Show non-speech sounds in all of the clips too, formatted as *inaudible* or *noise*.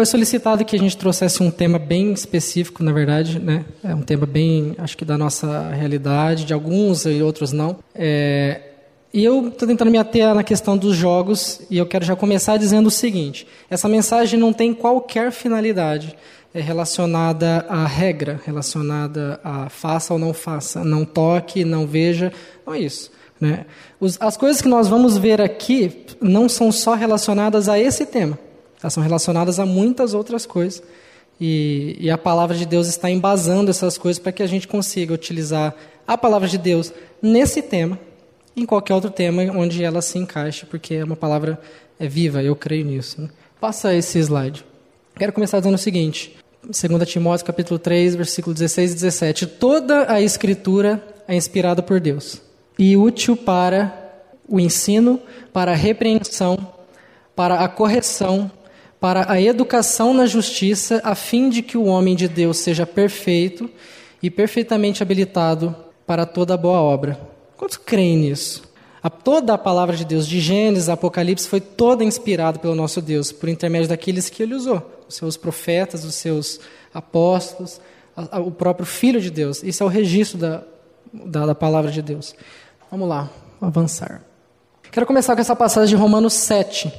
Foi solicitado que a gente trouxesse um tema bem específico, na verdade, né? É um tema bem, acho que da nossa realidade, de alguns e outros não. É, e eu estou tentando me ater na questão dos jogos e eu quero já começar dizendo o seguinte: essa mensagem não tem qualquer finalidade é relacionada à regra, relacionada a faça ou não faça, não toque, não veja, não é isso. Né? as coisas que nós vamos ver aqui não são só relacionadas a esse tema, elas são relacionadas a muitas outras coisas. E, e a palavra de Deus está embasando essas coisas para que a gente consiga utilizar a palavra de Deus nesse tema em qualquer outro tema onde ela se encaixe, porque é uma palavra é viva, eu creio nisso. Né? Passa esse slide. Quero começar dizendo o seguinte: 2 Timóteo capítulo 3, versículo 16 e 17. Toda a escritura é inspirada por Deus e útil para o ensino, para a repreensão, para a correção, para a educação na justiça, a fim de que o homem de Deus seja perfeito e perfeitamente habilitado para toda boa obra. Quantos creem nisso? A, toda a palavra de Deus, de Gênesis a Apocalipse, foi toda inspirada pelo nosso Deus, por intermédio daqueles que ele usou, os seus profetas, os seus apóstolos, a, a, o próprio Filho de Deus. Isso é o registro da, da, da palavra de Deus. Vamos lá, avançar. Quero começar com essa passagem de Romanos 7,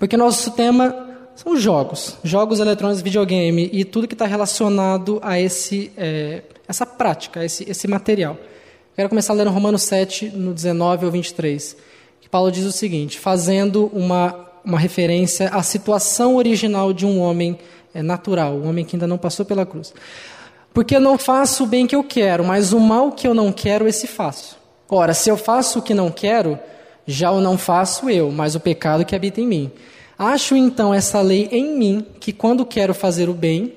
porque nosso tema são jogos, jogos eletrônicos, videogame e tudo que está relacionado a esse, é, essa prática, a esse, esse material. Quero começar lendo Romanos 7, no 19 ao 23, que Paulo diz o seguinte, fazendo uma, uma referência à situação original de um homem é, natural, um homem que ainda não passou pela cruz. Porque não faço o bem que eu quero, mas o mal que eu não quero, esse faço. Ora, se eu faço o que não quero, já o não faço eu, mas o pecado que habita em mim. Acho então essa lei em mim, que quando quero fazer o bem,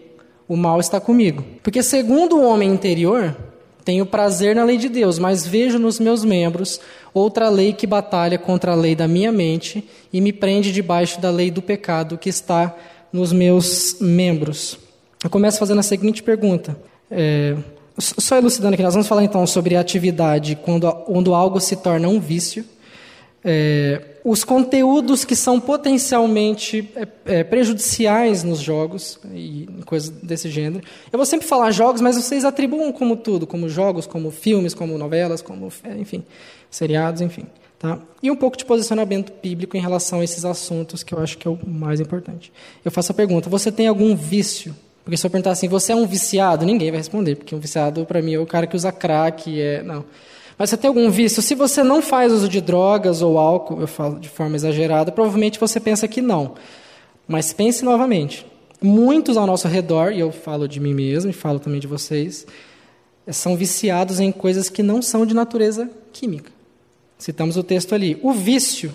o mal está comigo. Porque segundo o homem interior, tenho prazer na lei de Deus, mas vejo nos meus membros outra lei que batalha contra a lei da minha mente e me prende debaixo da lei do pecado que está nos meus membros. Eu começo fazendo a seguinte pergunta. É, só elucidando aqui, nós vamos falar então sobre atividade quando, quando algo se torna um vício. É, os conteúdos que são potencialmente é, é, prejudiciais nos jogos e coisas desse gênero. Eu vou sempre falar jogos, mas vocês atribuam como tudo, como jogos, como filmes, como novelas, como, é, enfim, seriados, enfim. Tá? E um pouco de posicionamento bíblico em relação a esses assuntos, que eu acho que é o mais importante. Eu faço a pergunta: você tem algum vício? Porque se eu perguntar assim, você é um viciado? Ninguém vai responder, porque um viciado, para mim, é o cara que usa crack, é... não. Mas você tem algum vício? Se você não faz uso de drogas ou álcool, eu falo de forma exagerada, provavelmente você pensa que não. Mas pense novamente. Muitos ao nosso redor, e eu falo de mim mesmo e falo também de vocês, são viciados em coisas que não são de natureza química. Citamos o texto ali. O vício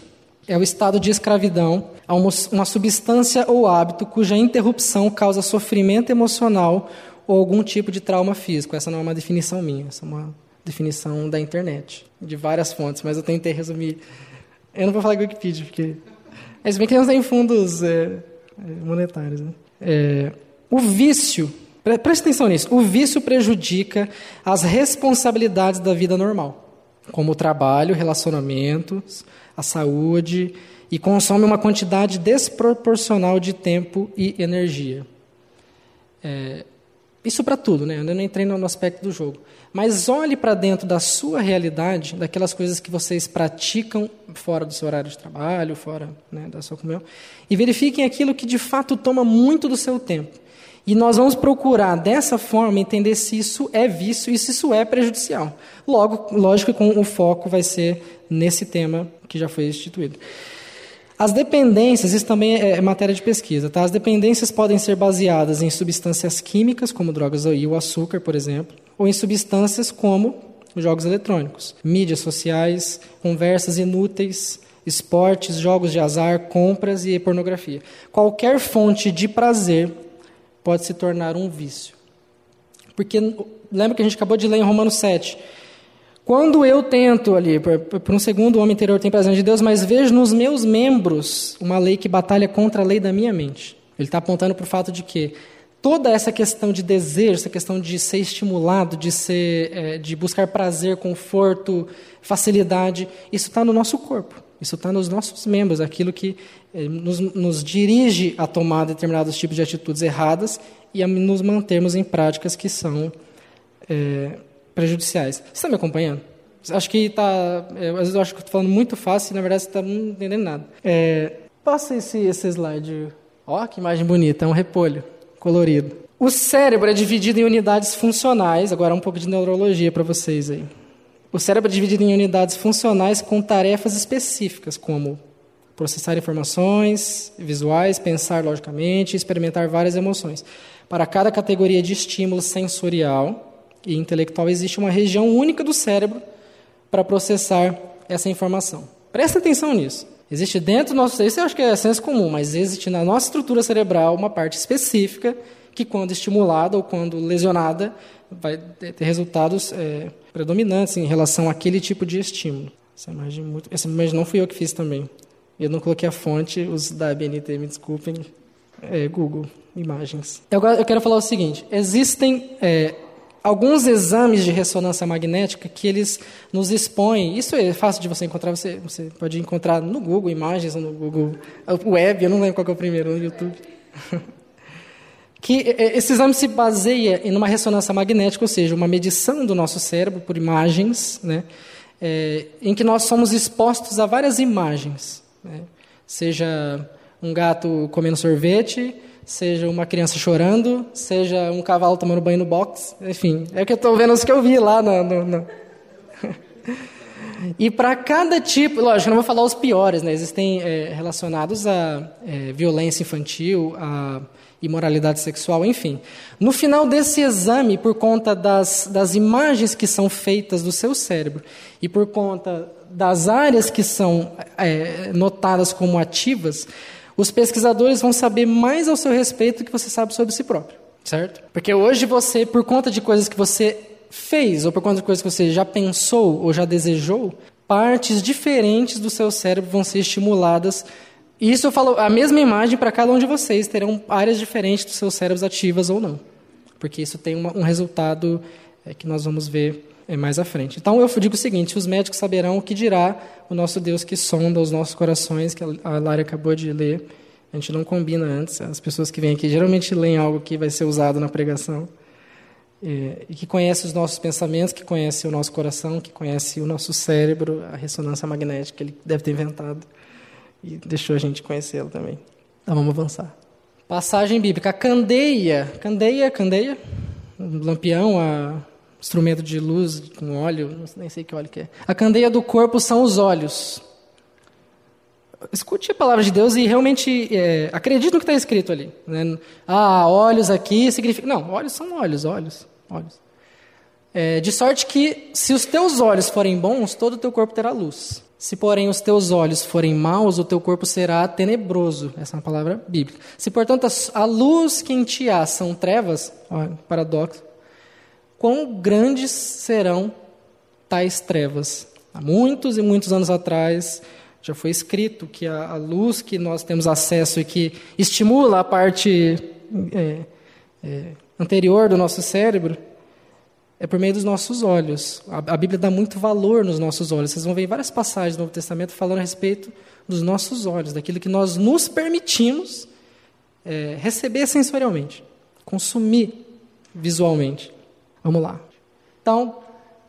é o estado de escravidão a uma substância ou hábito cuja interrupção causa sofrimento emocional ou algum tipo de trauma físico. Essa não é uma definição minha, essa é uma definição da internet, de várias fontes, mas eu tentei resumir. Eu não vou falar Wikipedia, porque. Mas bem que não tem fundos é, é, monetários. Né? É, o vício, pre preste atenção nisso, o vício prejudica as responsabilidades da vida normal, como o trabalho, relacionamentos, a saúde, e consome uma quantidade desproporcional de tempo e energia. É, isso para tudo, né? Eu não entrei no aspecto do jogo. Mas olhe para dentro da sua realidade, daquelas coisas que vocês praticam fora do seu horário de trabalho, fora né, da sua comunhão, e verifiquem aquilo que de fato toma muito do seu tempo. E nós vamos procurar, dessa forma, entender se isso é vício e se isso é prejudicial. Logo, lógico que o foco vai ser nesse tema que já foi instituído. As dependências, isso também é matéria de pesquisa, tá? As dependências podem ser baseadas em substâncias químicas, como drogas e o açúcar, por exemplo, ou em substâncias como jogos eletrônicos, mídias sociais, conversas inúteis, esportes, jogos de azar, compras e pornografia. Qualquer fonte de prazer pode se tornar um vício. Porque lembra que a gente acabou de ler em Romanos 7, quando eu tento ali, por, um segundo, o homem interior tem prazer de Deus, mas vejo nos meus membros uma lei que batalha contra a lei da minha mente. Ele está apontando para o fato de que toda essa questão de desejo, essa questão de ser estimulado, de, ser, é, de buscar prazer, conforto, facilidade, isso está no nosso corpo. Isso está nos nossos membros, aquilo que eh, nos, nos, dirige a tomar determinados tipos de atitudes erradas e a nos mantermos em práticas que são é, prejudiciais. Você está me acompanhando? Acho que está. É, às vezes eu acho que estou falando muito fácil e na verdade você está não entendendo nada. É, passa esse, esse slide. Ó, que imagem bonita, é um repolho colorido. O cérebro é dividido em unidades funcionais, agora um pouco de neurologia para vocês aí. O cérebro é dividido em unidades funcionais com tarefas específicas, como processar informações visuais, pensar logicamente experimentar várias emoções. Para cada categoria de estímulo sensorial e intelectual, existe uma região única do cérebro para processar essa informação. Presta atenção nisso. Existe dentro do nosso isso eu acho que é senso comum, mas existe na nossa estrutura cerebral uma parte específica que, quando estimulada ou quando lesionada, vai ter resultados é, predominantes em relação àquele tipo de estímulo. Essa imagem, muito, essa imagem não fui eu que fiz também. Eu não coloquei a fonte, os da BNT, me desculpem, é, Google Imagens. Eu, eu quero falar o seguinte: existem é, alguns exames de ressonância magnética que eles nos expõem. Isso é fácil de você encontrar. Você, você pode encontrar no Google Imagens no Google Web. Eu não lembro qual é o primeiro no YouTube. *laughs* que é, esse exame se baseia em uma ressonância magnética, ou seja, uma medição do nosso cérebro por imagens, né, é, em que nós somos expostos a várias imagens, né, seja um gato comendo sorvete, seja uma criança chorando, seja um cavalo tomando banho no box, enfim, é que eu estou vendo os que eu vi lá no, no, no... *laughs* E para cada tipo, lógico, não vou falar os piores, né? Existem é, relacionados a é, violência infantil, a imoralidade sexual, enfim. No final desse exame, por conta das, das imagens que são feitas do seu cérebro e por conta das áreas que são é, notadas como ativas, os pesquisadores vão saber mais ao seu respeito do que você sabe sobre si próprio, certo? Porque hoje você, por conta de coisas que você fez, ou por conta de coisas que você já pensou ou já desejou, partes diferentes do seu cérebro vão ser estimuladas isso eu falo, a mesma imagem para cada um de vocês, terão áreas diferentes dos seus cérebros ativas ou não. Porque isso tem uma, um resultado é, que nós vamos ver mais à frente. Então eu digo o seguinte: os médicos saberão o que dirá o nosso Deus que sonda os nossos corações, que a Lara acabou de ler. A gente não combina antes. As pessoas que vêm aqui geralmente leem algo que vai ser usado na pregação. É, e que conhece os nossos pensamentos, que conhece o nosso coração, que conhece o nosso cérebro, a ressonância magnética que ele deve ter inventado e deixou a gente conhecê-lo também. Então vamos avançar. Passagem bíblica. A candeia, candeia, candeia, um lampião, a instrumento de luz com óleo, nem sei que óleo que é. A candeia do corpo são os olhos. Escute a palavra de Deus e realmente é, acredite no que está escrito ali. Né? Ah, olhos aqui significa. Não, olhos são olhos, olhos, olhos. É, de sorte que, se os teus olhos forem bons, todo o teu corpo terá luz. Se, porém, os teus olhos forem maus, o teu corpo será tenebroso. Essa é uma palavra bíblica. Se, portanto, a luz que em ti há são trevas, ó, paradoxo, quão grandes serão tais trevas? Há muitos e muitos anos atrás, já foi escrito que a, a luz que nós temos acesso e que estimula a parte é, é, anterior do nosso cérebro, é por meio dos nossos olhos. A, a, Bíblia dá muito valor nos nossos olhos. Vocês vão ver várias passagens do Novo Testamento falando a respeito dos nossos olhos, daquilo que nós nos permitimos é, receber sensorialmente, consumir visualmente. Vamos lá. Então,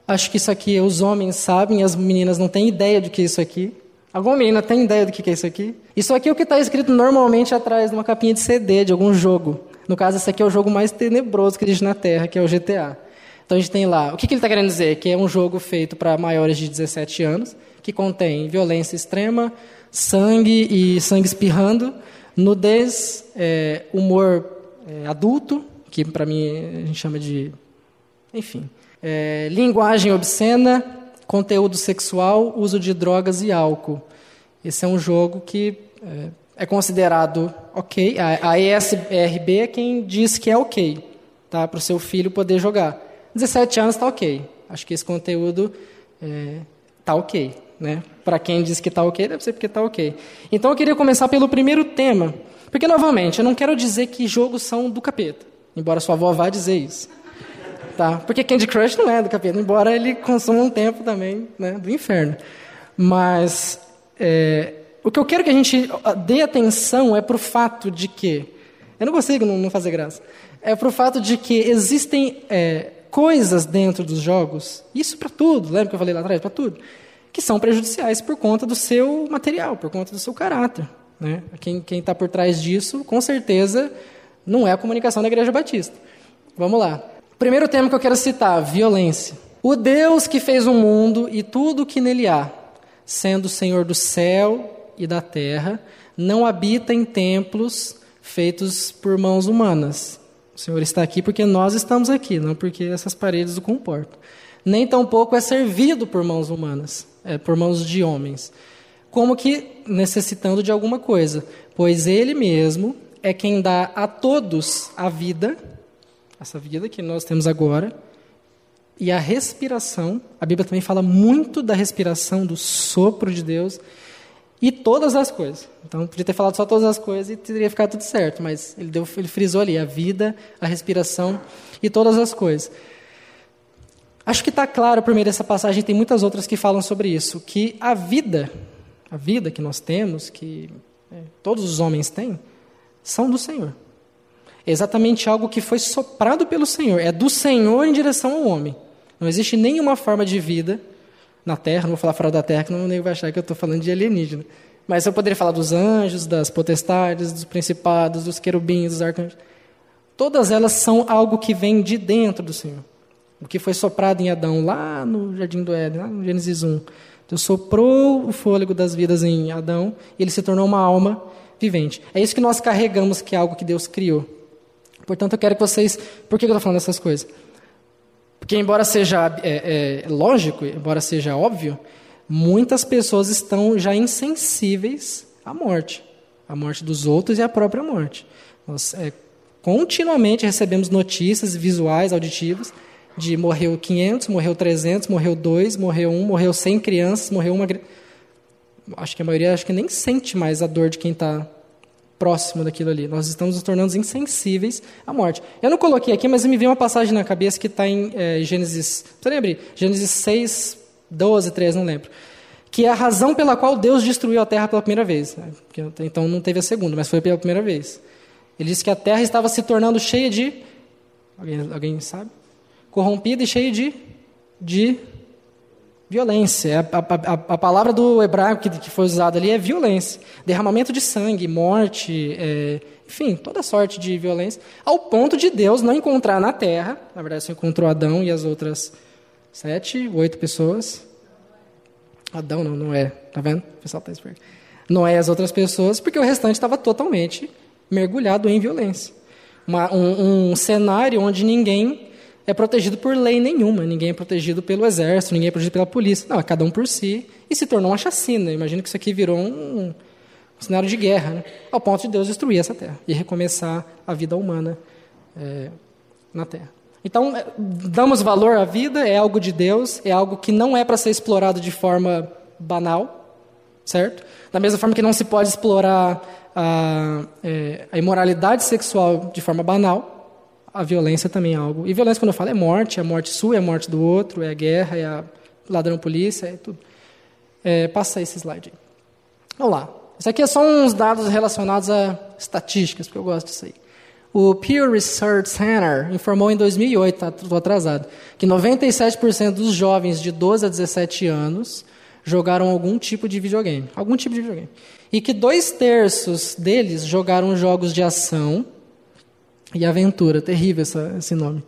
acho que isso aqui os homens sabem, as meninas não têm ideia do que é isso aqui. Alguma menina tem ideia do que é isso aqui? Isso aqui é o que está escrito normalmente atrás de uma capinha de CD de algum jogo. No caso, esse aqui é o jogo mais tenebroso que existe na Terra, que é o GTA. Então a gente tem lá, o que, que ele está querendo dizer? Que é um jogo feito para maiores de 17 anos, que contém violência extrema, sangue e sangue espirrando, nudez, é, humor é, adulto, que para mim a gente chama de. Enfim. É, linguagem obscena, conteúdo sexual, uso de drogas e álcool. Esse é um jogo que é, é considerado ok. A, a ESRB é quem diz que é ok tá, para o seu filho poder jogar. 17 anos está ok. Acho que esse conteúdo está é, tá ok. Né? Para quem diz que está ok, deve ser porque está ok. Então eu queria começar pelo primeiro tema. Porque, novamente, eu não quero dizer que jogos são do capeta. Embora sua avó vá dizer isso. Tá? Porque Candy Crush não é do capeta, embora ele consuma um tempo também né, do inferno. Mas É, o que eu quero que a gente dê atenção é para o fato de que. Eu não consigo não, fazer graça. É para o fato de que existem é, coisas dentro dos jogos, isso para tudo, lembra que eu falei lá atrás? Para tudo, que são prejudiciais por conta do seu material, por conta do seu caráter. Né? Quem está por trás disso, com certeza, não é a comunicação da Igreja Batista. Vamos lá. Primeiro tema que eu quero citar: violência. O Deus que fez o mundo e tudo o que nele há, sendo o Senhor do céu e da terra, não habita em templos feitos por mãos humanas. O Senhor está aqui porque nós estamos aqui, não porque essas paredes o comportam. Nem tampouco é servido por mãos humanas, é por mãos de homens. Como que necessitando de alguma coisa, pois Ele mesmo é quem dá a todos a vida, essa vida que nós temos agora, e a respiração. A Bíblia também fala muito da respiração, do sopro de Deus e todas as coisas. Então, podia ter falado só todas as coisas e teria ficado tudo certo, mas ele, deu, ele frisou ali a vida, a respiração e todas as coisas. Acho que está claro por meio dessa passagem, tem muitas outras que falam sobre isso, que a vida, a vida que nós temos, que é, todos os homens têm, são do Senhor. É exatamente algo que foi soprado pelo Senhor, é do Senhor em direção ao homem. Não existe nenhuma forma de vida na Terra, não vou falar fora da Terra, que não vai achar que eu estou falando de alienígena. Mas eu poderia falar dos anjos, das potestades, dos principados, dos querubins, dos arcanjos. Todas elas são algo que vem de dentro do Senhor. O que foi soprado em Adão lá no Jardim do Éden, lá no Gênesis 1. Deus soprou o fôlego das vidas em Adão e ele se tornou uma alma vivente. É isso que nós carregamos, que é algo que Deus criou. Portanto, eu quero que vocês. Por que eu estou falando essas coisas? Porque, embora seja é, é, lógico, embora seja óbvio, muitas pessoas estão já insensíveis à morte, à morte dos outros e à própria morte. Nós é, continuamente recebemos notícias visuais, auditivas, de morreu 500, morreu 300, morreu 2, morreu 1, morreu 100 crianças, morreu uma. Acho que a maioria acho que nem sente mais a dor de quem está próximo daquilo ali. Nós estamos nos tornando insensíveis à morte. Eu não coloquei aqui, mas me veio uma passagem na cabeça que está em é, Gênesis. Você lembra? Gênesis 6, 12, 13, não lembro. Que é a razão pela qual Deus destruiu a terra pela primeira vez. Né? Então não teve a segunda, mas foi pela primeira vez. Ele disse que a terra estava se tornando cheia de. Alguém, alguém sabe? Corrompida e cheia de, de Violência. A, a, a, palavra do hebraico que, que, foi usada ali é violência. Derramamento de sangue, morte, é, enfim, toda sorte de violência. Ao ponto de Deus não encontrar na terra, na verdade, só encontrou Adão e as outras sete, oito pessoas. Adão não, não é. Tá vendo? O pessoal está esperto. Não é as outras pessoas, porque o restante estava totalmente mergulhado em violência. Uma, um, um cenário onde ninguém é protegido por lei nenhuma, ninguém é protegido pelo exército, ninguém é protegido pela polícia. Não, é cada um por si. E se tornou uma chacina. Imagina que isso aqui virou um, um cenário de guerra, né? ao ponto de Deus destruir essa terra e recomeçar a vida humana é, na terra. Então, é, damos valor à vida, é algo de Deus, é algo que não é para ser explorado de forma banal, certo? Da mesma forma que não se pode explorar a, é, a imoralidade sexual de forma banal, a violência também é algo. E violência, quando eu falo, é morte, é morte sua, é morte do outro, é guerra, é ladrão polícia, é tudo. É, passa esse slide aí. Vamos lá. Isso aqui é só uns dados relacionados a estatísticas, porque eu gosto disso aí. O Pew Research Center informou em 2008, estou tá, atrasado, que 97% dos jovens de 12 a 17 anos jogaram algum tipo de videogame. Algum tipo de videogame. E que dois terços deles jogaram jogos de ação e aventura, terrível essa, esse nome,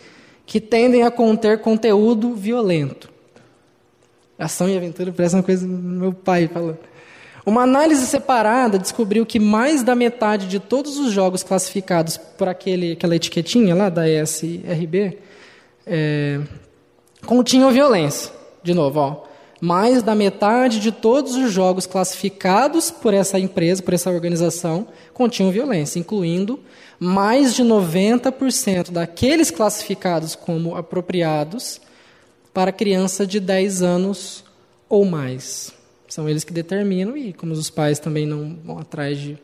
que tendem a conter conteúdo violento. Ação e aventura parece uma coisa do meu pai falando. Uma análise separada descobriu que mais da metade de todos os jogos classificados por aquele, aquela etiquetinha lá da ESRB é, continham violência. De novo, ó, mais da metade de todos os jogos classificados por essa empresa, por essa organização, continham violência, incluindo mais de 90% daqueles classificados como apropriados para criança de 10 anos ou mais. São eles que determinam, e como os pais também não vão atrás de,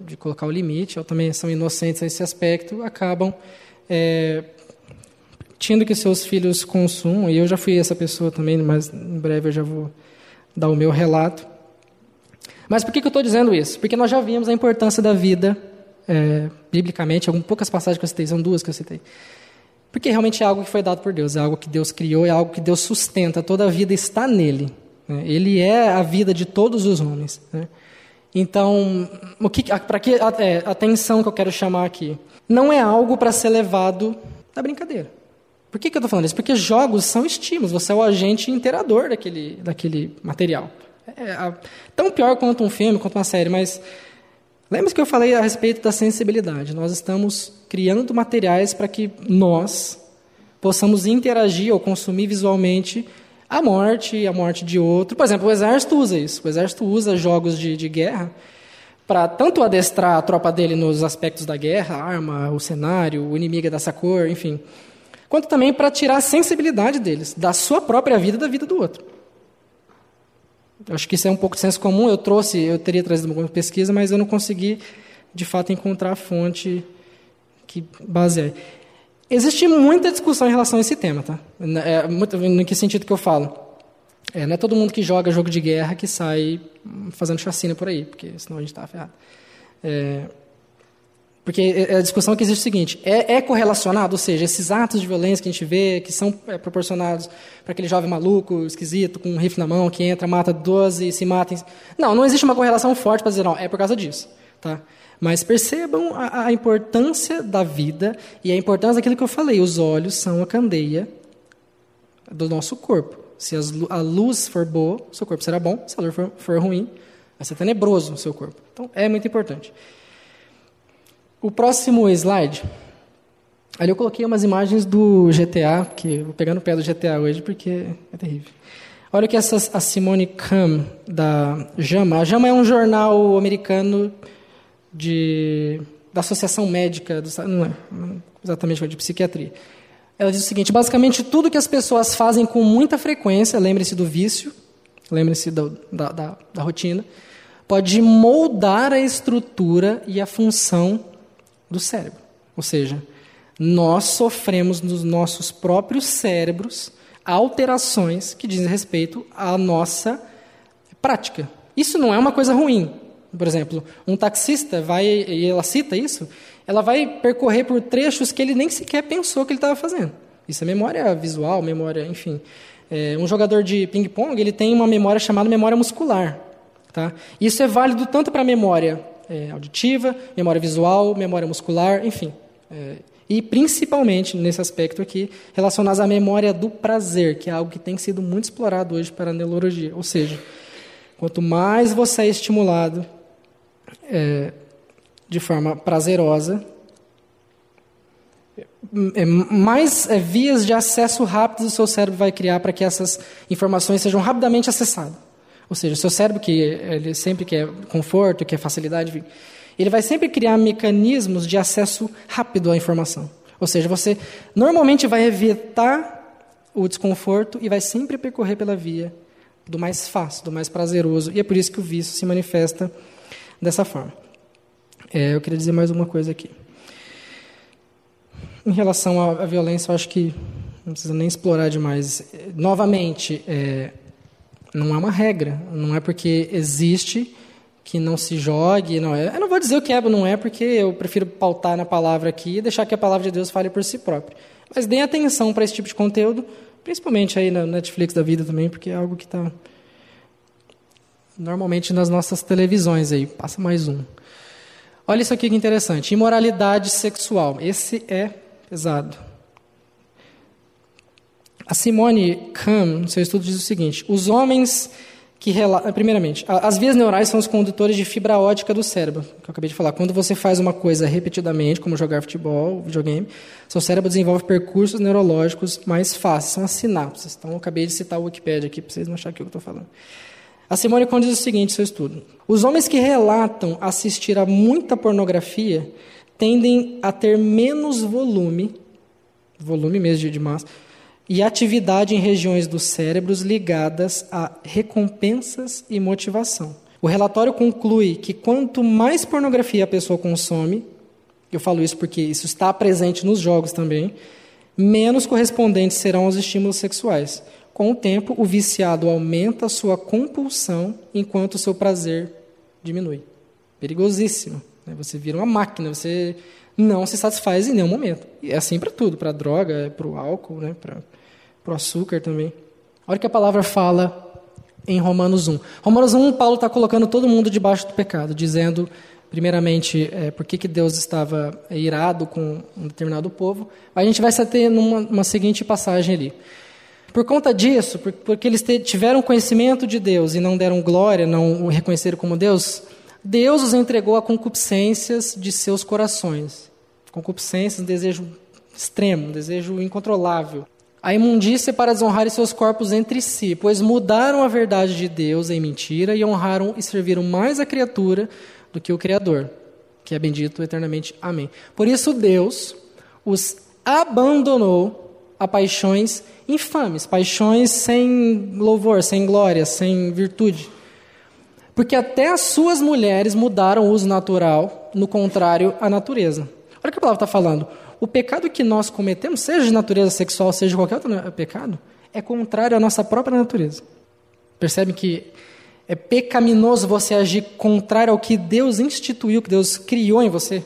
de colocar o limite, ou também são inocentes nesse aspecto, acabam é, tendo que seus filhos consumam, e eu já fui essa pessoa também, mas em breve eu já vou dar o meu relato. Mas por que, que eu estou dizendo isso? Porque nós já vimos a importância da vida, é, biblicamente, algumas poucas passagens que eu citei, são duas que eu citei. Porque realmente é algo que foi dado por Deus, é algo que Deus criou, é algo que Deus sustenta, toda a vida está nele. Né? Ele é a vida de todos os homens. Né? Então, que, para que é, atenção que eu quero chamar aqui? Não é algo para ser levado na brincadeira. Por que, que eu estou falando isso? Porque jogos são estímulos, você é o agente interador daquele, daquele material. É, é, tão pior quanto um filme, quanto uma série, mas lembre-se que eu falei a respeito da sensibilidade. Nós estamos criando materiais para que nós possamos interagir ou consumir visualmente a morte a morte de outro. Por exemplo, o exército usa isso. O exército usa jogos de, de guerra para tanto adestrar a tropa dele nos aspectos da guerra, a arma, o cenário, o inimigo é dessa cor, enfim, quanto também para tirar a sensibilidade deles, da sua própria vida e da vida do outro. Eu acho que isso é um pouco de senso comum. Eu trouxe, eu teria trazido uma pesquisa, mas eu não consegui, de fato, encontrar a fonte que baseia. Existe muita discussão em relação a esse tema, tá? É, muito, no que sentido que eu falo? É, não é todo mundo que joga jogo de guerra que sai fazendo chacina por aí, porque senão a gente está ferrado. É, porque é, é a discussão que existe é o seguinte: é, é, correlacionado, ou seja, esses atos de violência que a gente vê, que são é, proporcionados para aquele jovem maluco, esquisito, com um rifle na mão, que entra, mata 12 e se mata. Em... Não, não existe uma correlação forte para dizer, não, é por causa disso. Tá? Mas percebam a, a, importância da vida e a importância daquilo que eu falei. Os olhos são a candeia do nosso corpo. Se as, a luz for boa, seu corpo será bom. Se a luz for, for ruim, vai ser tenebroso o seu corpo. Então, é muito importante. O próximo slide. Ali eu coloquei umas imagens do GTA, que vou pegar no pé do GTA hoje porque é terrível. Olha o que essa a Simone Cam da JAMA. A JAMA é um jornal americano de, da Associação Médica, do, não é exatamente de psiquiatria. Ela diz o seguinte: basicamente, tudo que as pessoas fazem com muita frequência, lembre-se do vício, lembre-se da, da, da rotina, pode moldar a estrutura e a função do cérebro. Ou seja, nós sofremos nos nossos próprios cérebros alterações que dizem respeito à nossa prática. Isso não é uma coisa ruim. Por exemplo, um taxista vai, e ela cita isso, ela vai percorrer por trechos que ele nem sequer pensou que ele estava fazendo. Isso é memória visual, memória, enfim. É, um jogador de ping-pong ele tem uma memória chamada memória muscular. Tá? Isso é válido tanto para a memória é, auditiva, memória visual, memória muscular, enfim. É, e principalmente nesse aspecto aqui, relacionados à memória do prazer, que é algo que tem sido muito explorado hoje para a neurologia. Ou seja, quanto mais você é estimulado é, de forma prazerosa, é, mais é, vias de acesso rápidos o seu cérebro vai criar para que essas informações sejam rapidamente acessadas. Ou seja, seu cérebro, que ele sempre quer conforto, quer facilidade, ele vai sempre criar mecanismos de acesso rápido à informação. Ou seja, você normalmente vai evitar o desconforto e vai sempre percorrer pela via do mais fácil, do mais prazeroso. E é por isso que o vício se manifesta dessa forma. É, eu queria dizer mais uma coisa aqui. Em relação à, violência, eu acho que não precisa nem explorar demais. Novamente, é, não é uma regra. Não é porque existe que não se jogue. Não é. Eu não vou dizer o que é ou não é, porque eu prefiro pautar na palavra aqui e deixar que a palavra de Deus fale por si própria. Mas deem atenção para esse tipo de conteúdo, principalmente aí na Netflix da vida também, porque é algo que está normalmente nas nossas televisões aí. Passa mais um. Olha isso aqui que interessante. Imoralidade sexual. Esse é pesado. A Simone Kahn, no seu estudo, diz o seguinte: os homens que relatam. Primeiramente, as vias neurais são os condutores de fibra ótica do cérebro, que eu acabei de falar. Quando você faz uma coisa repetidamente, como jogar futebol, videogame, seu cérebro desenvolve percursos neurológicos mais fáceis, são as sinapses. Então, eu acabei de citar o Wikipedia aqui para vocês não acharem que eu estou falando. A Simone Kahn diz o seguinte, seu estudo: os homens que relatam assistir a muita pornografia tendem a ter menos volume, volume mesmo de massa, e atividade em regiões dos cérebros ligadas a recompensas e motivação. O relatório conclui que quanto mais pornografia a pessoa consome, eu falo isso porque isso está presente nos jogos também, menos correspondentes serão os estímulos sexuais. Com o tempo, o viciado aumenta sua compulsão enquanto o seu prazer diminui. Perigosíssimo. Né? Você vira uma máquina, você não se satisfaz em nenhum momento. E é assim para tudo, para droga, para o álcool, né? para o açúcar também. Olha que a palavra fala em Romanos 1. Romanos 1, Paulo está colocando todo mundo debaixo do pecado, dizendo, primeiramente, é, por que, que Deus estava irado com um determinado povo. A gente vai se ater numa seguinte passagem ali. Por conta disso, porque eles tiveram conhecimento de Deus e não deram glória, não o reconheceram como Deus, Deus os entregou a concupiscências de seus corações. Concupiscências, um desejo extremo, um desejo incontrolável a imundícia para desonrarem seus corpos entre si, pois mudaram a verdade de Deus em mentira e honraram e serviram mais a criatura do que o Criador, que é bendito eternamente. Amém. Por isso Deus os abandonou a paixões infames, paixões sem louvor, sem glória, sem virtude. Porque até as suas mulheres mudaram o uso natural, no contrário à natureza. Olha o que a palavra está falando o pecado que nós cometemos, seja de natureza sexual, seja qualquer outro pecado, é contrário à nossa própria natureza. Percebe que é pecaminoso você agir contrário ao que Deus instituiu, que Deus criou em você?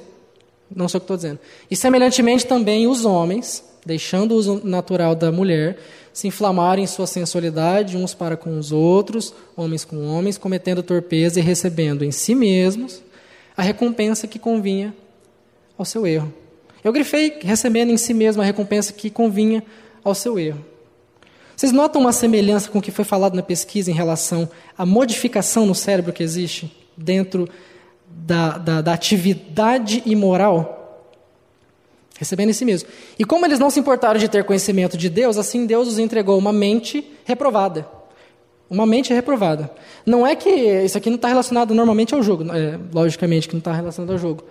Não sei o que estou dizendo. E semelhantemente também os homens, deixando o uso natural da mulher, se inflamarem em sua sensualidade uns para com os outros, homens com homens, cometendo torpeza e recebendo em si mesmos a recompensa que convinha ao seu erro. Eu grifei recebendo em si mesmo a recompensa que convinha ao seu erro. Vocês notam uma semelhança com o que foi falado na pesquisa em relação à modificação no cérebro que existe dentro da, da, da atividade imoral? Recebendo em si mesmo. E como eles não se importaram de ter conhecimento de Deus, assim Deus os entregou uma mente reprovada. Uma mente reprovada. Não é que isso aqui não está relacionado normalmente ao jogo, é, logicamente que não está relacionado ao jogo.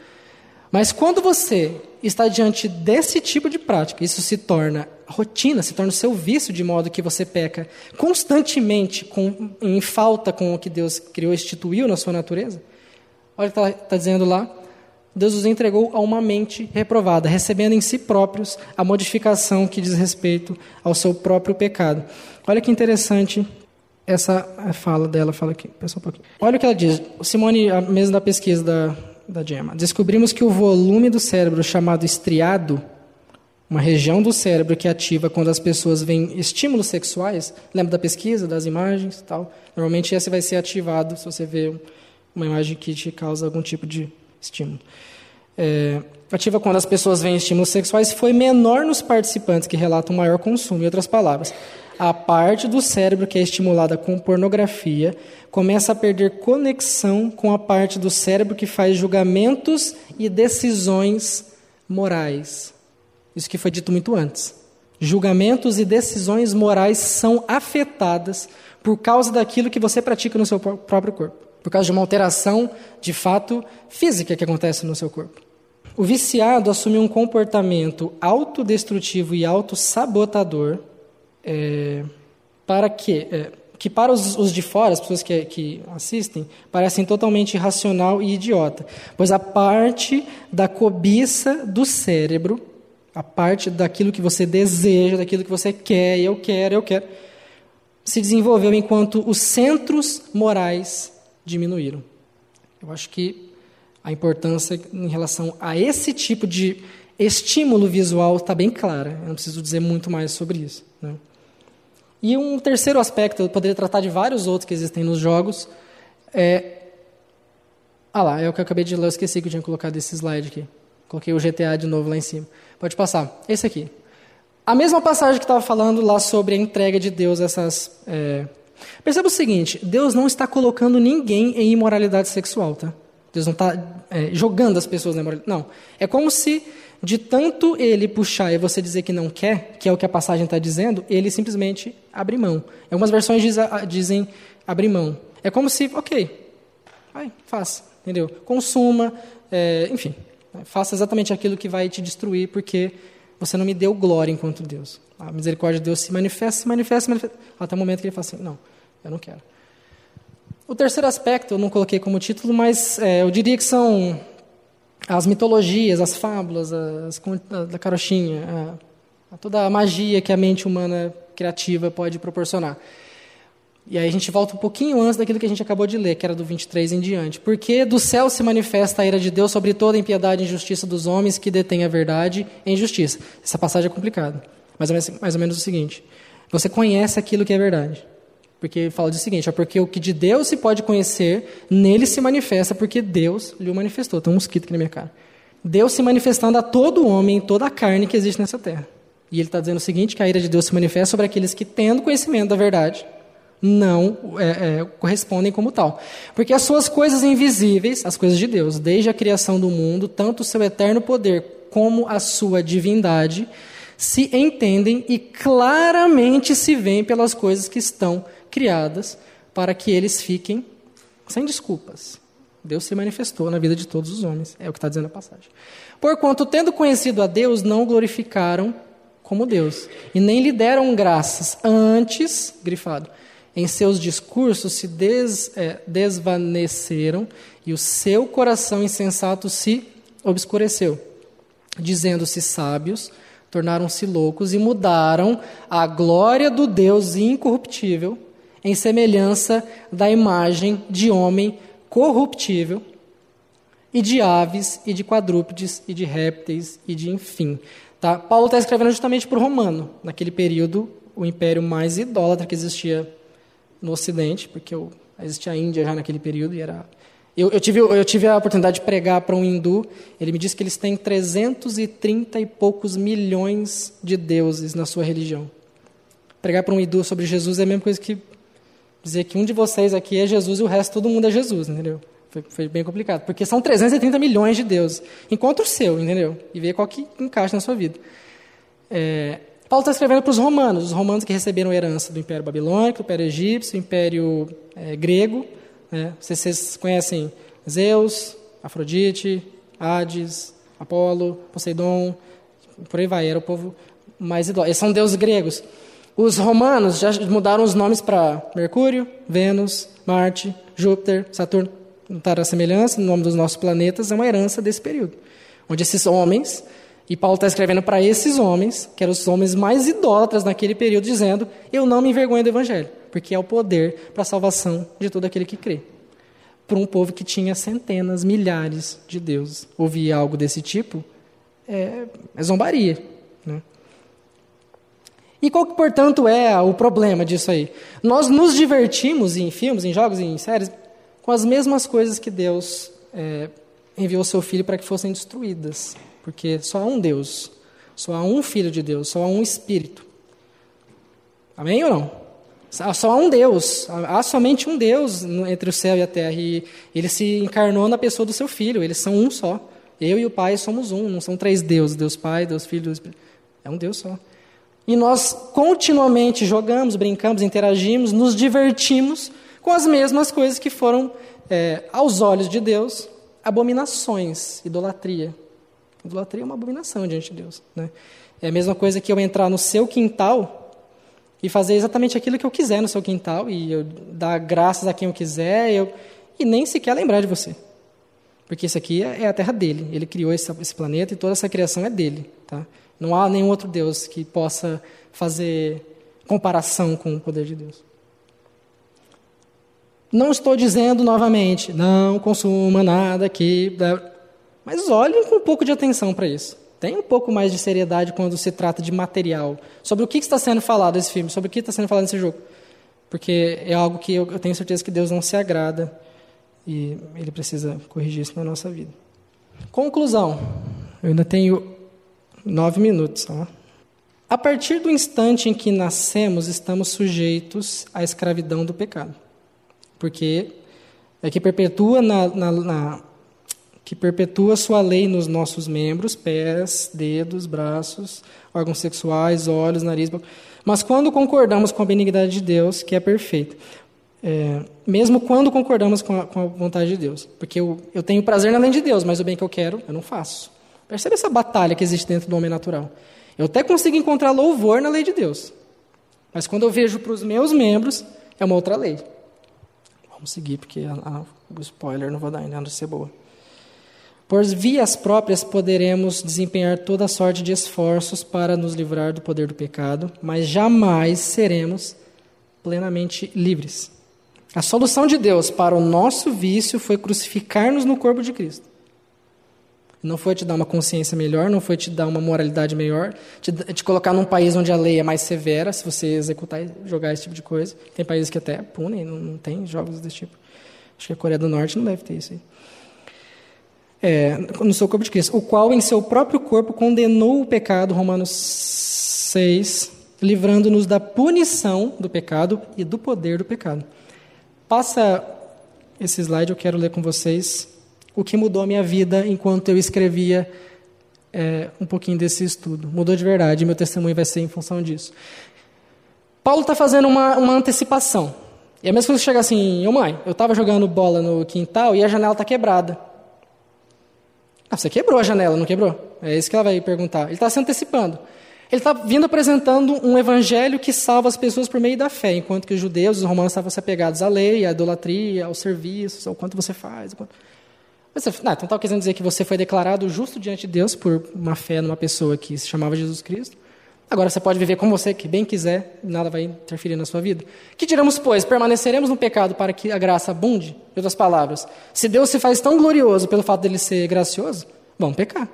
Mas quando você está diante desse tipo de prática, isso se torna rotina, se torna o seu vício, de modo que você peca constantemente com, em falta com o que Deus criou instituiu na sua natureza. Olha o que está tá dizendo lá. Deus os entregou a uma mente reprovada, recebendo em si próprios a modificação que diz respeito ao seu próprio pecado. Olha que interessante essa fala dela, fala aqui, um pouquinho. Olha o que ela diz. Simone, a mesma da pesquisa da da Gemma. Descobrimos que o volume do cérebro chamado estriado, uma região do cérebro que ativa quando as pessoas veem estímulos sexuais, lembra da pesquisa, das imagens tal? Normalmente esse vai ser ativado se você vê uma imagem que te causa algum tipo de estímulo. É, ativa quando as pessoas veem estímulos sexuais foi menor nos participantes que relatam maior consumo. Em outras palavras, a parte do cérebro que é estimulada com pornografia começa a perder conexão com a parte do cérebro que faz julgamentos e decisões morais. Isso que foi dito muito antes. Julgamentos e decisões morais são afetadas por causa daquilo que você pratica no seu próprio corpo, por causa de uma alteração de fato física que acontece no seu corpo. O viciado assume um comportamento autodestrutivo e autossabotador é, para que, é, que para os, os, de fora, as pessoas que, que assistem, parecem totalmente irracional e idiota, pois a parte da cobiça do cérebro, a parte daquilo que você deseja, daquilo que você quer, eu quero, eu quero, se desenvolveu enquanto os centros morais diminuíram. Eu acho que a importância em relação a esse tipo de estímulo visual está bem clara. Eu não preciso dizer muito mais sobre isso. Né? E um terceiro aspecto, eu poderia tratar de vários outros que existem nos jogos, é... Ah lá, é o que eu acabei de ler, eu esqueci que eu tinha colocado esse slide aqui. Coloquei o GTA de novo lá em cima. Pode passar. Esse aqui. A mesma passagem que estava falando lá sobre a entrega de Deus essas... É... Perceba o seguinte, Deus não está colocando ninguém em imoralidade sexual, tá? Deus não está é, jogando as pessoas na imoralidade. Não. É como se de tanto ele puxar e você dizer que não quer, que é o que a passagem está dizendo, ele simplesmente abre mão. Algumas versões diz, dizem abrir mão. É como se, ok, vai, faça, entendeu? Consuma, é, enfim, faça exatamente aquilo que vai te destruir, porque você não me deu glória enquanto Deus. A misericórdia de Deus se manifesta, se manifesta, se manifesta, até o momento que ele fala assim, não, eu não quero. O terceiro aspecto eu não coloquei como título, mas é, eu diria que são as mitologias, as fábulas, as, da carochinha, a, a toda a magia que a mente humana criativa pode proporcionar. E aí a gente volta um pouquinho antes daquilo que a gente acabou de ler, que era do 23 em diante. Porque do céu se manifesta a ira de Deus sobre toda a impiedade e injustiça dos homens que detêm a verdade em justiça. Essa passagem é complicada. Mas é mais ou menos o seguinte: você conhece aquilo que é verdade. Porque fala o seguinte: é porque o que de Deus se pode conhecer, nele se manifesta, porque Deus lhe o manifestou. Tem um mosquito aqui na minha cara. Deus se manifestando a todo homem, toda a carne que existe nessa terra. E ele está dizendo o seguinte: que a ira de Deus se manifesta sobre aqueles que, tendo conhecimento da verdade, não é, é, correspondem como tal. Porque as suas coisas invisíveis, as coisas de Deus, desde a criação do mundo, tanto o seu eterno poder como a sua divindade, se entendem e claramente se veem pelas coisas que estão criadas, para que eles fiquem sem desculpas. Deus se manifestou na vida de todos os homens, é o que está dizendo a passagem. Porquanto, tendo conhecido a Deus, não glorificaram como Deus, e nem lhe deram graças, antes, grifado, em seus discursos se des, é, desvaneceram e o seu coração insensato se obscureceu. Dizendo-se sábios, tornaram-se loucos e mudaram a glória do Deus incorruptível em semelhança da imagem de homem corruptível e de aves e de quadrúpedes e de répteis e de enfim. Tá? Paulo está escrevendo justamente para o romano, naquele período, o império mais idólatra que existia no Ocidente, porque eu, existia a Índia já naquele período e era. Eu, eu, tive, eu tive a oportunidade de pregar para um hindu. Ele me disse que eles têm 330 e poucos milhões de deuses na sua religião. Pregar para um hindu sobre Jesus é a mesma coisa que dizer que um de vocês aqui é Jesus e o resto todo mundo é Jesus, entendeu? Foi, foi, bem complicado, porque são 330 milhões de deuses. Encontra o seu, entendeu? E vê qual que encaixa na sua vida. É, Paulo está escrevendo para os romanos, os romanos que receberam herança do Império Babilônico, do Império Egípcio, do Império é, Grego. Né? Vocês, vocês conhecem Zeus, Afrodite, Hades, Apolo, Poseidon, por aí vai, era o povo mais idólatra. Eles são deuses gregos. Os romanos já mudaram os nomes para Mercúrio, Vênus, Marte, Júpiter, Saturno. Notaram a semelhança no nome dos nossos planetas, é uma herança desse período. Onde esses homens e Paulo está escrevendo para esses homens, que eram os homens mais idólatras naquele período, dizendo: Eu não me envergonho do Evangelho, porque é o poder para a salvação de todo aquele que crê. Para um povo que tinha centenas, milhares de deuses. Ouvir algo desse tipo é, é zombaria. Né? E qual, portanto, é o problema disso aí? Nós nos divertimos em filmes, em jogos, em séries, com as mesmas coisas que Deus é, enviou seu Filho para que fossem destruídas. Porque só há um Deus, só há um Filho de Deus, só há um Espírito. Amém ou não? Só há um Deus, há somente um Deus entre o céu e a terra. E ele se encarnou na pessoa do seu Filho, eles são um só. Eu e o Pai somos um, não são três deuses: Deus Pai, Deus Filho, Deus Espírito. É um Deus só. E nós continuamente jogamos, brincamos, interagimos, nos divertimos com as mesmas coisas que foram, é, aos olhos de Deus, abominações, idolatria. Idolatria é uma abominação diante de Deus. Né? É a mesma coisa que eu entrar no seu quintal e fazer exatamente aquilo que eu quiser no seu quintal e eu dar graças a quem eu quiser eu, e nem sequer lembrar de você. Porque isso aqui é, é a terra dele. Ele criou esse, esse planeta e toda essa criação é dele. Tá? Não há nenhum outro Deus que possa fazer comparação com o poder de Deus. Não estou dizendo novamente, não consuma nada que mas olhem com um pouco de atenção para isso. Tenha um pouco mais de seriedade quando se trata de material. Sobre o que está sendo falado nesse filme, sobre o que está sendo falado nesse jogo. Porque é algo que eu tenho certeza que Deus não se agrada e Ele precisa corrigir isso na nossa vida. Conclusão. Eu ainda tenho nove minutos. Ó. A partir do instante em que nascemos, estamos sujeitos à escravidão do pecado. Porque é que perpetua na, na, na que perpetua sua lei nos nossos membros, pés, dedos, braços, órgãos sexuais, olhos, nariz. Mas quando concordamos com a benignidade de Deus, que é perfeita, é, mesmo quando concordamos com a, com a, vontade de Deus, porque eu, eu tenho prazer na lei de Deus, mas o bem que eu quero, eu não faço. Percebe essa batalha que existe dentro do homem natural? Eu até consigo encontrar louvor na lei de Deus, mas quando eu vejo para os meus membros, é uma outra lei. Vamos seguir, porque a, a, o spoiler não vou dar ainda, não ser boa. Por vias próprias poderemos desempenhar toda sorte de esforços para nos livrar do poder do pecado, mas jamais seremos plenamente livres. A solução de Deus para o nosso vício foi crucificar-nos no corpo de Cristo. Não foi te dar uma consciência melhor, não foi te dar uma moralidade melhor, te, te colocar num país onde a lei é mais severa, se você executar e jogar esse tipo de coisa. Tem países que até punem, não, não tem jogos desse tipo. Acho que a Coreia do Norte não deve ter isso aí. É, no seu corpo de Cristo, o qual em seu próprio corpo condenou o pecado, Romanos 6, livrando-nos da punição do pecado e do poder do pecado. Passa esse slide, eu quero ler com vocês o que mudou a minha vida enquanto eu escrevia é, um pouquinho desse estudo. Mudou de verdade, meu testemunho vai ser em função disso. Paulo está fazendo uma, uma antecipação. E a mesma coisa que chega assim, ô mãe, eu estava jogando bola no quintal e a janela está quebrada. Ah, você quebrou a janela, não quebrou? É isso que ela vai perguntar. Ele está se antecipando. Ele está vindo apresentando um evangelho que salva as pessoas por meio da fé, enquanto que os judeus, os romanos estavam se apegados à lei, à idolatria, aos serviços, ao quanto você faz. Quanto... Você, não, então está querendo dizer que você foi declarado justo diante de Deus por uma fé numa pessoa que se chamava Jesus Cristo. Agora você pode viver como você que bem quiser, nada vai interferir na sua vida. Que diremos, pois, permaneceremos no pecado para que a graça abunde? Em outras palavras, se Deus se faz tão glorioso pelo fato dele ser gracioso, vamos pecar,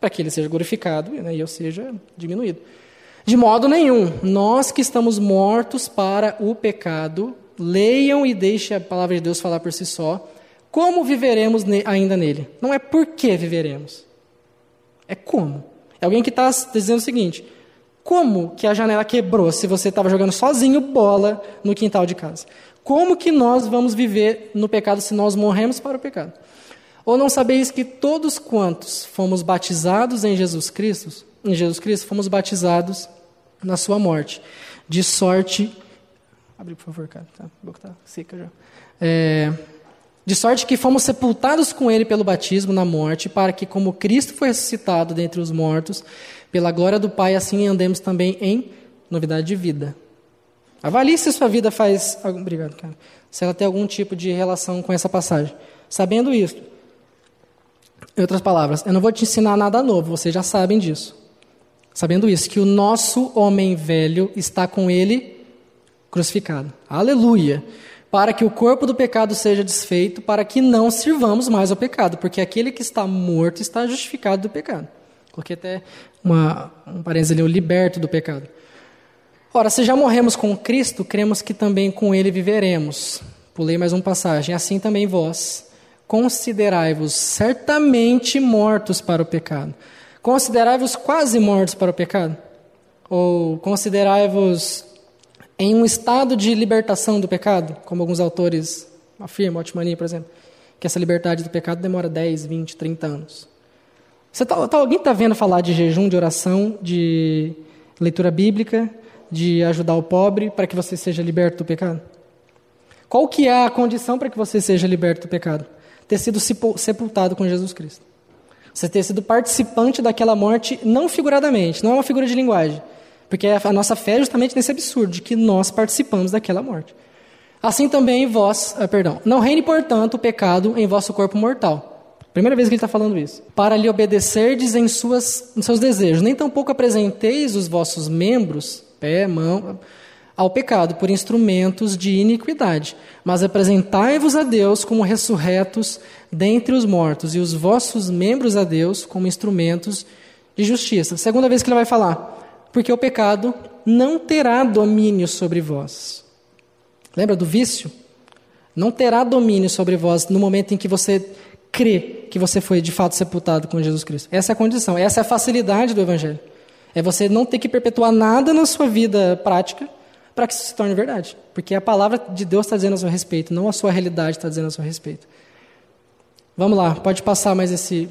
para que ele seja glorificado né, e eu seja diminuído. De modo nenhum, nós que estamos mortos para o pecado, leiam e deixem a palavra de Deus falar por si só, como viveremos ainda nele? Não é por que viveremos. É como. É alguém que está dizendo o seguinte: como que a janela quebrou se você estava jogando sozinho bola no quintal de casa? Como que nós vamos viver no pecado se nós morremos para o pecado? Ou não sabeis que todos quantos fomos batizados em Jesus Cristo, em Jesus Cristo, fomos batizados na sua morte, de sorte. Abre, por favor, cara. Tá, a boca tá seca já. É, de sorte que fomos sepultados com ele pelo batismo na morte, para que, como Cristo foi ressuscitado dentre os mortos, pela glória do Pai, assim andemos também em novidade de vida. Avalie se sua vida faz. Obrigado, cara. Se ela tem algum tipo de relação com essa passagem. Sabendo isso. Em outras palavras, eu não vou te ensinar nada novo, vocês já sabem disso. Sabendo isso, que o nosso homem velho está com ele crucificado. Aleluia! Para que o corpo do pecado seja desfeito, para que não sirvamos mais ao pecado, porque aquele que está morto está justificado do pecado. Coloquei até uma, um parênteses ali, o liberto do pecado. Ora, se já morremos com Cristo, cremos que também com Ele viveremos. Pulei mais uma passagem. Assim também vós, considerai-vos certamente mortos para o pecado. Considerai-vos quase mortos para o pecado? Ou considerai-vos em um estado de libertação do pecado, como alguns autores afirmam, Otmani, por exemplo, que essa liberdade do pecado demora 10, 20, 30 anos. Tá, tá, alguém está vendo falar de jejum, de oração, de leitura bíblica, de ajudar o pobre para que você seja liberto do pecado? Qual que é a condição para que você seja liberto do pecado? Ter sido sepultado com Jesus Cristo. Você ter sido participante daquela morte, não figuradamente, não é uma figura de linguagem, porque a nossa fé é justamente nesse absurdo, de que nós participamos daquela morte. Assim também vós, ah, perdão, não reine, portanto, o pecado em vosso corpo mortal. Primeira vez que ele está falando isso. Para lhe obedecerdes em, suas, em seus desejos. Nem tampouco apresenteis os vossos membros, pé, mão, ao pecado por instrumentos de iniquidade, mas apresentai-vos a Deus como ressurretos dentre os mortos, e os vossos membros a Deus como instrumentos de justiça. Segunda vez que ele vai falar porque o pecado não terá domínio sobre vós. Lembra do vício? Não terá domínio sobre vós no momento em que você crê que você foi de fato sepultado com Jesus Cristo. Essa é a condição, essa é a facilidade do Evangelho. É você não ter que perpetuar nada na sua vida prática para que isso se torne verdade. Porque a palavra de Deus está dizendo a seu respeito, não a sua realidade está dizendo a seu respeito. Vamos lá, pode passar mais esse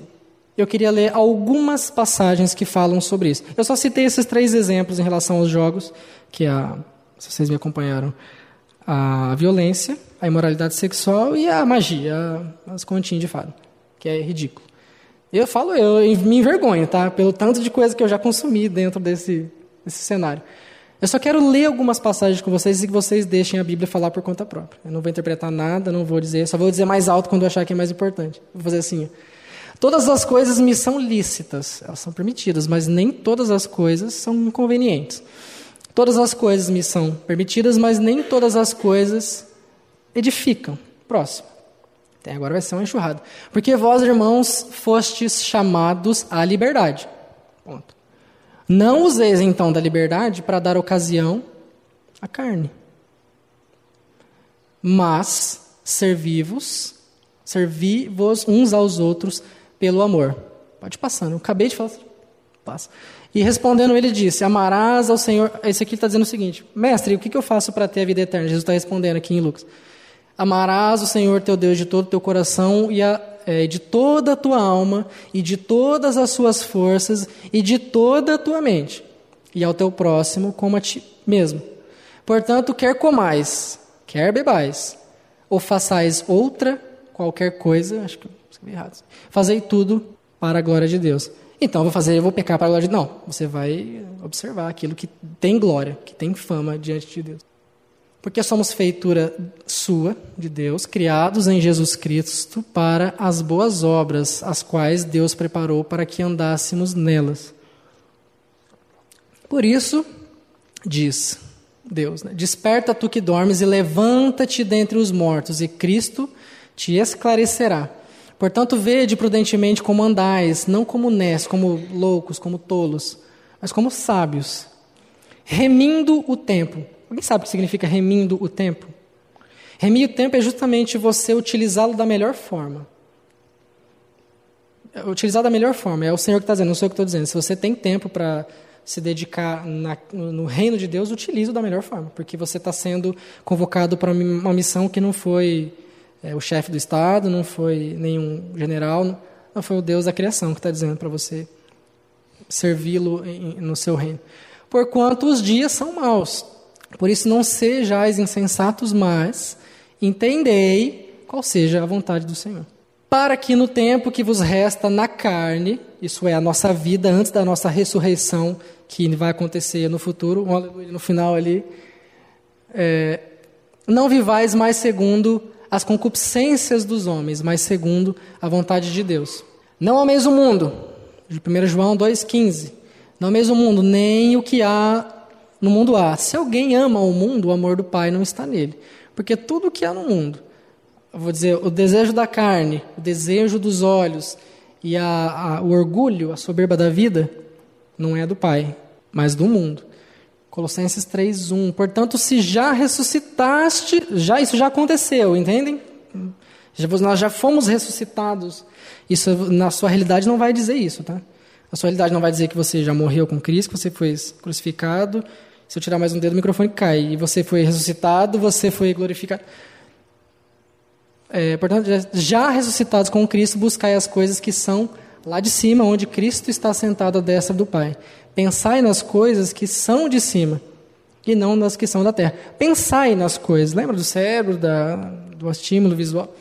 eu queria ler algumas passagens que falam sobre isso. Eu só citei esses três exemplos em relação aos jogos, que a, se vocês me acompanharam, a violência, a imoralidade sexual e a magia, as continhas de fado, que é ridículo. Eu falo, eu me envergonho, tá? Pelo tanto de coisa que eu já consumi dentro desse, desse cenário. Eu só quero ler algumas passagens com vocês e que vocês deixem a Bíblia falar por conta própria. Eu não vou interpretar nada, não vou dizer, só vou dizer mais alto quando eu achar que é mais importante. Vou fazer assim. Todas as coisas me são lícitas, elas são permitidas, mas nem todas as coisas são inconvenientes. Todas as coisas me são permitidas, mas nem todas as coisas edificam. Próximo. Até agora vai ser uma enxurrada. Porque vós, irmãos, fostes chamados à liberdade. Ponto. Não useis então da liberdade para dar ocasião à carne. Mas servi-vos, servi-vos uns aos outros pelo amor. Pode passar, eu acabei de falar. Passa. E respondendo, ele disse: Amarás ao Senhor. Esse aqui está dizendo o seguinte: Mestre, o que, eu faço para ter a vida eterna? Jesus está respondendo aqui em Lucas. Amarás o Senhor teu Deus de todo o teu coração e a, é, de toda a tua alma e de todas as suas forças e de toda a tua mente, e ao teu próximo como a ti mesmo. Portanto, quer comais, quer bebais, ou façais outra qualquer coisa, acho que escrevi errado. Fazei tudo para a glória de Deus. Então, eu vou fazer, eu vou pecar para a glória de Deus. Não, você vai observar aquilo que tem glória, que tem fama diante de Deus. Porque somos feitura sua, de Deus, criados em Jesus Cristo para as boas obras, as quais Deus preparou para que andássemos nelas. Por isso, diz Deus: né? Desperta tu que dormes e levanta-te dentre os mortos, e Cristo te esclarecerá. Portanto, vede prudentemente como andais, não como nés, como loucos, como tolos, mas como sábios, remindo o tempo Alguém sabe o que significa remindo o tempo? Remir o tempo é justamente você utilizá-lo da melhor forma. Utilizar da melhor forma. É o Senhor que está dizendo, não sou eu que estou dizendo. Se você tem tempo para se dedicar na, no reino de Deus, utilize-o da melhor forma. Porque você está sendo convocado para uma missão que não foi é, o chefe do Estado, não foi nenhum general, não foi o Deus da criação que está dizendo para você servi-lo no seu reino. Porquanto os dias são maus. Por isso, não sejais insensatos, mas entendei qual seja a vontade do Senhor. Para que no tempo que vos resta na carne, isso é, a nossa vida antes da nossa ressurreição, que vai acontecer no futuro, no final ali, é, não vivais mais segundo as concupiscências dos homens, mas segundo a vontade de Deus. Não ameis o mundo, de 1 João 2,15. Não ameis o mundo, nem o que há no mundo há. Se alguém ama o mundo, o amor do Pai não está nele. Porque tudo que há no mundo, vou dizer, o desejo da carne, o desejo dos olhos e a, a, o orgulho, a soberba da vida, não é do Pai, mas do mundo. Colossenses 3:1. Portanto, se já ressuscitaste, já isso já aconteceu, entendem? Nós já fomos ressuscitados. Isso na sua realidade não vai dizer isso, tá? A sua realidade não vai dizer que você já morreu com Cristo, que você foi crucificado, se eu tirar mais um dedo, o microfone cai. E você foi ressuscitado, você foi glorificado. É, portanto, já ressuscitados com Cristo, buscai as coisas que são lá de cima, onde Cristo está sentado à destra do Pai. Pensai nas coisas que são de cima e não nas que são da terra. Pensai nas coisas. Lembra do cérebro, da, do estímulo visual?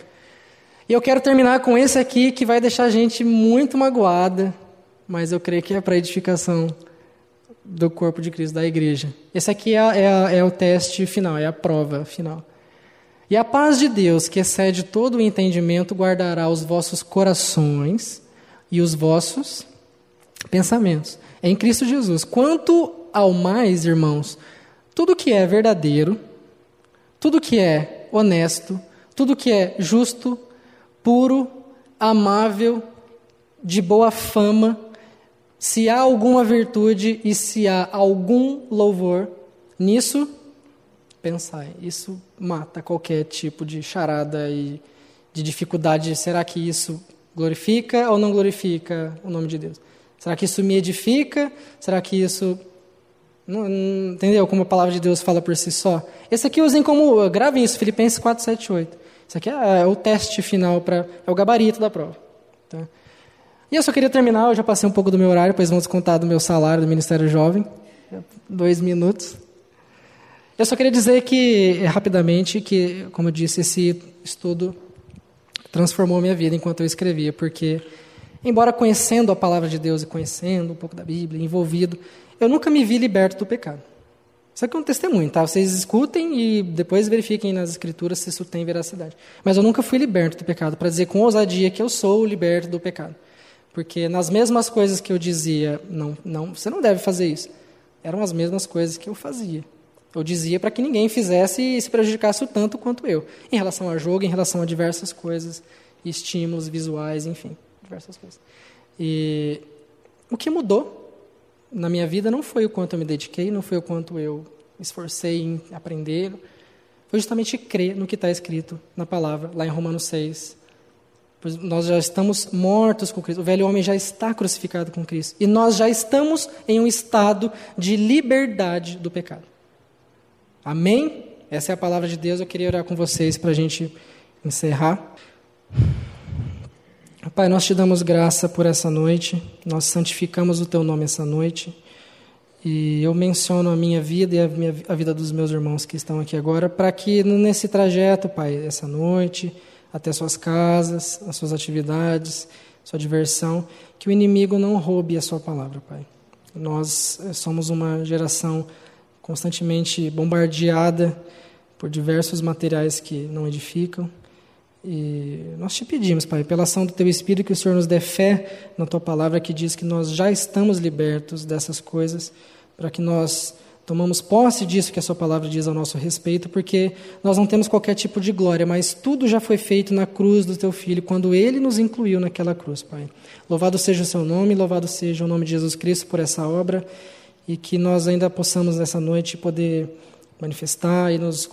E eu quero terminar com esse aqui que vai deixar a gente muito magoada, mas eu creio que é para edificação do corpo de Cristo, da igreja. Esse aqui é, é, é o teste final, é a prova final. E a paz de Deus, que excede todo o entendimento, guardará os vossos corações e os vossos pensamentos. É em Cristo Jesus. Quanto ao mais, irmãos, tudo que é verdadeiro, tudo que é honesto, tudo que é justo, puro, amável, de boa fama, se há alguma virtude e se há algum louvor, nisso pensai. Isso mata qualquer tipo de charada e de dificuldade. Será que isso glorifica ou não glorifica o nome de Deus? Será que isso me edifica? Será que isso. Não, não, entendeu como a palavra de Deus fala por si só? Esse aqui usem como. Gravem isso, Filipenses 4, 7, 8. Isso aqui é, é o teste final, para é o gabarito da prova. Tá? E eu só queria terminar, eu já passei um pouco do meu horário, pois vão descontar do meu salário do Ministério Jovem. Dois minutos. Eu só queria dizer que, rapidamente, que, como eu disse, esse estudo transformou minha vida enquanto eu escrevia, porque, embora conhecendo a palavra de Deus e conhecendo um pouco da Bíblia, envolvido, eu nunca me vi liberto do pecado. Isso aqui é um testemunho, tá? Vocês escutem e depois verifiquem nas escrituras se isso tem veracidade. Mas eu nunca fui liberto do pecado, para dizer com ousadia que eu sou liberto do pecado. Porque nas mesmas coisas que eu dizia, não, não, você não deve fazer isso. eram as mesmas coisas que eu fazia. Eu dizia para que ninguém fizesse e se prejudicasse o tanto quanto eu, em relação a jogo, em relação a diversas coisas, estímulos visuais, enfim, diversas coisas. E o que mudou na minha vida não foi o quanto eu me dediquei, não foi o quanto eu me esforcei em aprender, foi justamente crer no que está escrito na palavra, lá em Romanos 6. Pois nós já estamos mortos com Cristo, o velho homem já está crucificado com Cristo, e nós já estamos em um estado de liberdade do pecado. Amém? Essa é a palavra de Deus. Eu queria orar com vocês para a gente encerrar. Pai, nós te damos graça por essa noite, nós santificamos o teu nome essa noite. E eu menciono a minha vida e a, minha, a vida dos meus irmãos que estão aqui agora, para que nesse trajeto, Pai, essa noite, até suas casas, as suas atividades, sua diversão, que o inimigo não roube a sua palavra, Pai. Nós eh, somos uma geração constantemente bombardeada por diversos materiais que não edificam. E nós te pedimos, Pai, pela ação do Teu Espírito, que o Senhor nos dê fé na Tua palavra que diz que nós já estamos libertos dessas coisas, para que nós tomamos posse disso que a Sua palavra diz ao nosso respeito, porque nós não temos qualquer tipo de glória, mas tudo já foi feito na cruz do Teu Filho, quando Ele nos incluiu naquela cruz, Pai. Louvado seja o Seu nome, louvado seja o nome de Jesus Cristo por essa obra, e que nós ainda possamos nessa noite poder manifestar e nos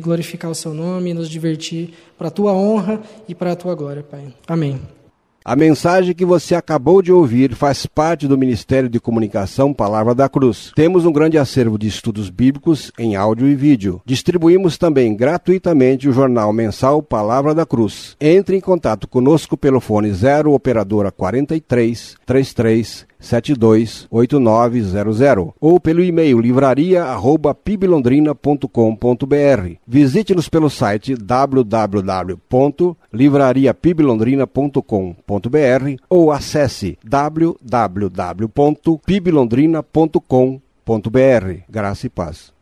glorificar o seu nome e nos divertir para a tua honra e para a tua glória, Pai. Amém. A mensagem que você acabou de ouvir faz parte do Ministério de Comunicação Palavra da Cruz. Temos um grande acervo de estudos bíblicos em áudio e vídeo. Distribuímos também gratuitamente o jornal mensal Palavra da Cruz. Entre em contato conosco pelo fone 0 operadora 43 33 728900 ou pelo e-mail livraria@piblondrina.com.br. Visite-nos pelo site www.livrariapiblondrina.com.br ou acesse www.piblondrina.com.br. Graça e paz.